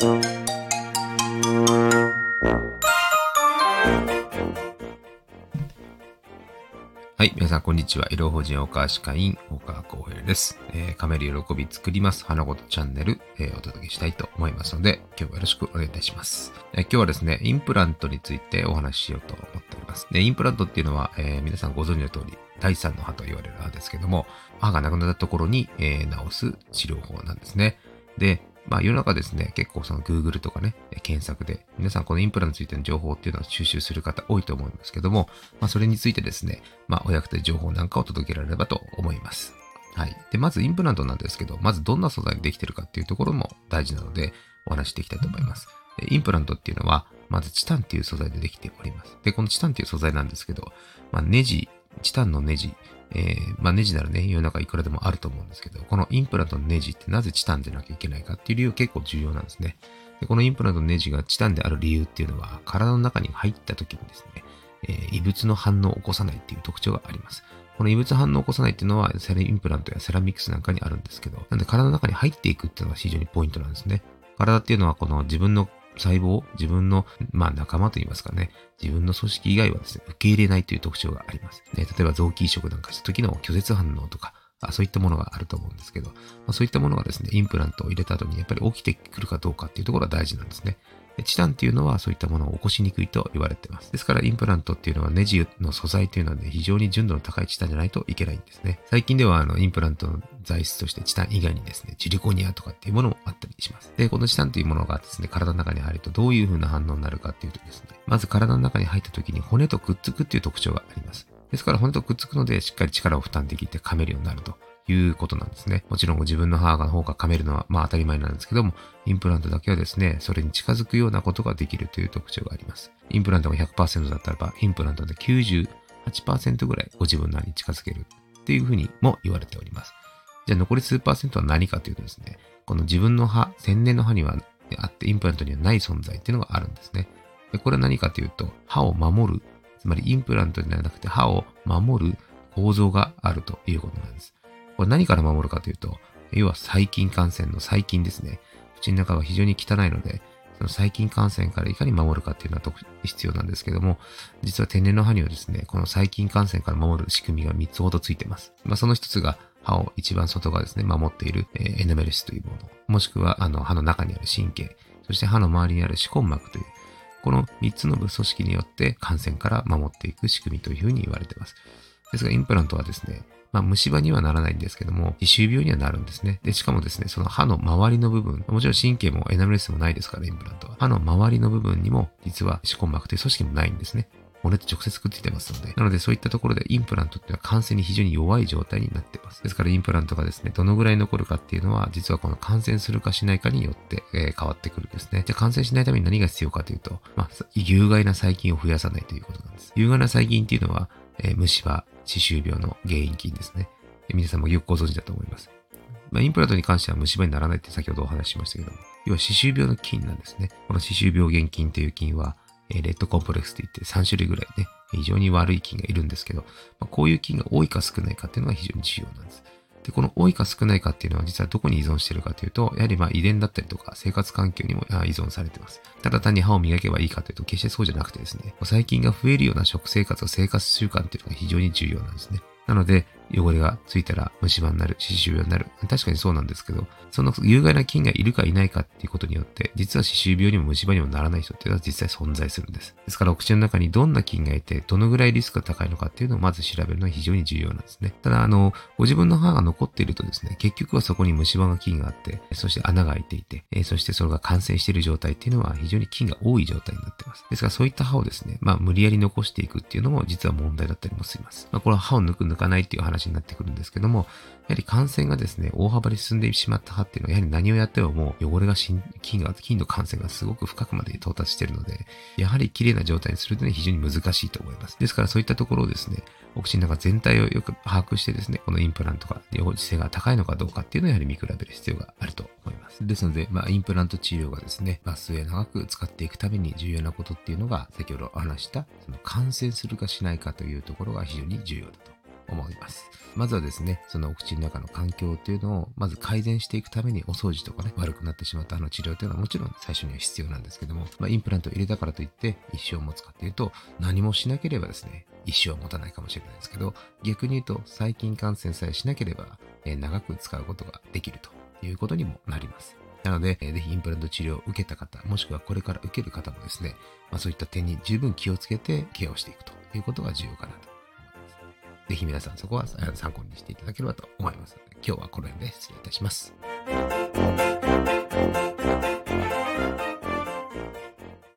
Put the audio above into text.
はい。皆さん、こんにちは。医療法人大川歯科医大川光平です。えー、噛める喜び作ります。花ごとチャンネル、えー、お届けしたいと思いますので、今日はよろしくお願いいたします。えー、今日はですね、インプラントについてお話ししようと思っております。で、インプラントっていうのは、えー、皆さんご存知の通り、第三の歯と言われる歯ですけども、歯がなくなったところに、えー、治す治療法なんですね。で、まあ世の中ですね、結構その Google とかね、検索で、皆さんこのインプランについての情報っていうのを収集する方多いと思うんですけども、まあそれについてですね、まあお役立ち情報なんかを届けられればと思います。はい。で、まずインプラントなんですけど、まずどんな素材でできてるかっていうところも大事なので、お話していきたいと思います。インプラントっていうのは、まずチタンっていう素材でできております。で、このチタンっていう素材なんですけど、まあ、ネジ、チタンのネジ、えー、まあネジならね、世の中いくらでもあると思うんですけど、このインプラントのネジってなぜチタンでなきゃいけないかっていう理由結構重要なんですね。でこのインプラントのネジがチタンである理由っていうのは、体の中に入った時にですね、えー、異物の反応を起こさないっていう特徴があります。この異物反応を起こさないっていうのは、セラインプラントやセラミックスなんかにあるんですけど、なんで体の中に入っていくっていうのが非常にポイントなんですね。体っていうのはこの自分の細胞、自分の、まあ仲間といいますかね、自分の組織以外はですね、受け入れないという特徴があります。ね、例えば臓器移植なんかした時の拒絶反応とか、あそういったものがあると思うんですけど、まあ、そういったものがですね、インプラントを入れた後にやっぱり起きてくるかどうかっていうところが大事なんですね。チタンっていうのはそういったものを起こしにくいと言われています。ですからインプラントっていうのはネジの素材というのはね、非常に純度の高いチタンじゃないといけないんですね。最近ではあのインプラントの材質としてチタン以外にですね、ジリコニアとかっていうものもあったりします。で、このチタンというものがですね、体の中に入るとどういう風な反応になるかっていうとですね、まず体の中に入った時に骨とくっつくっていう特徴があります。ですから骨とくっつくのでしっかり力を負担できて噛めるようになると。いうことなんですね。もちろん自分の母が方が噛めるのはまあ当たり前なんですけども、インプラントだけはですね、それに近づくようなことができるという特徴があります。インプラントが100%だったらば、インプラントで98%ぐらいご自分の歯に近づけるっていうふうにも言われております。じゃあ残り数パーセントは何かというとですね、この自分の歯、千年の歯にはあって、インプラントにはない存在っていうのがあるんですね。でこれは何かというと、歯を守る、つまりインプラントではなくて歯を守る構造があるということなんです。これ何から守るかというと、要は細菌感染の細菌ですね。口の中が非常に汚いので、その細菌感染からいかに守るかっていうのは必要なんですけども、実は天然の歯にはですね、この細菌感染から守る仕組みが3つほどついてます。まあ、その1つが歯を一番外側ですね、守っている、えー、エナメルスというもの。もしくは、あの、歯の中にある神経。そして歯の周りにある歯根膜という、この3つの部組織によって感染から守っていく仕組みというふうに言われています。ですが、インプラントはですね、まあ、虫歯にはならないんですけども、歯周病にはなるんですね。で、しかもですね、その歯の周りの部分、もちろん神経もエナメルスもないですから、インプラントは。歯の周りの部分にも、実は歯根膜という組織もないんですね。骨と直接くっついてますので。なのでそういったところでインプラントっていうのは感染に非常に弱い状態になってます。ですからインプラントがですね、どのぐらい残るかっていうのは、実はこの感染するかしないかによって、えー、変わってくるんですね。じゃあ感染しないために何が必要かというと、まあ、有害な細菌を増やさないということなんです。有害な細菌っていうのは、えー、虫歯、歯周病の原因菌ですね。皆さんもよくご存知だと思います。まあ、インプラントに関しては虫歯にならないって先ほどお話ししましたけども、要は歯周病の菌なんですね。この歯周病原菌という菌は、えレッドコンプレックスといって3種類ぐらいね、非常に悪い菌がいるんですけど、まあ、こういう菌が多いか少ないかっていうのが非常に重要なんです。で、この多いか少ないかっていうのは実はどこに依存してるかというと、やはりまあ遺伝だったりとか生活環境にも依存されてます。ただ単に歯を磨けばいいかというと決してそうじゃなくてですね、細菌が増えるような食生活を、生活習慣っていうのが非常に重要なんですね。なので、汚れがついたら虫歯になる、歯周病になる。確かにそうなんですけど、その有害な菌がいるかいないかっていうことによって、実は歯周病にも虫歯にもならない人っていうのは実際存在するんです。ですからお口の中にどんな菌がいて、どのぐらいリスクが高いのかっていうのをまず調べるのは非常に重要なんですね。ただ、あの、ご自分の歯が残っているとですね、結局はそこに虫歯の菌があって、そして穴が開いていて、そしてそれが感染している状態っていうのは非常に菌が多い状態になっています。ですからそういった歯をですね、まあ無理やり残していくっていうのも実は問題だったりもします。まあこれは歯を抜く抜かないっていう話になってくるんですけども、やはり感染がですね、大幅に進んでしまった歯っていうのは、やはり何をやってももう汚れが菌が、菌の感染がすごく深くまで到達しているので、やはり綺麗な状態にするというのは非常に難しいと思います。ですからそういったところをですね、お口の中全体をよく把握してですね、このインプラントが汚治性が高いのかどうかっていうのをやはり見比べる必要があると思います。ですので、まあ、インプラント治療がですね、麻酔へ長く使っていくために重要なことっていうのが、先ほど話した、その感染するかしないかというところが非常に重要だと思います。まずはですね、そのお口の中の環境っていうのを、まず改善していくためにお掃除とかね、悪くなってしまったあの治療というのはもちろん最初には必要なんですけども、まあ、インプラントを入れたからといって一生持つかっていうと、何もしなければですね、一生持たないかもしれないですけど、逆に言うと細菌感染さえしなければ、え、長く使うことができるということにもなります。なので、ぜひインプラント治療を受けた方、もしくはこれから受ける方もですね、まあ、そういった点に十分気をつけてケアをしていくということが重要かなと。ぜひ皆さんそこは参考にしていただければと思います、今日はこの辺で失礼いたします。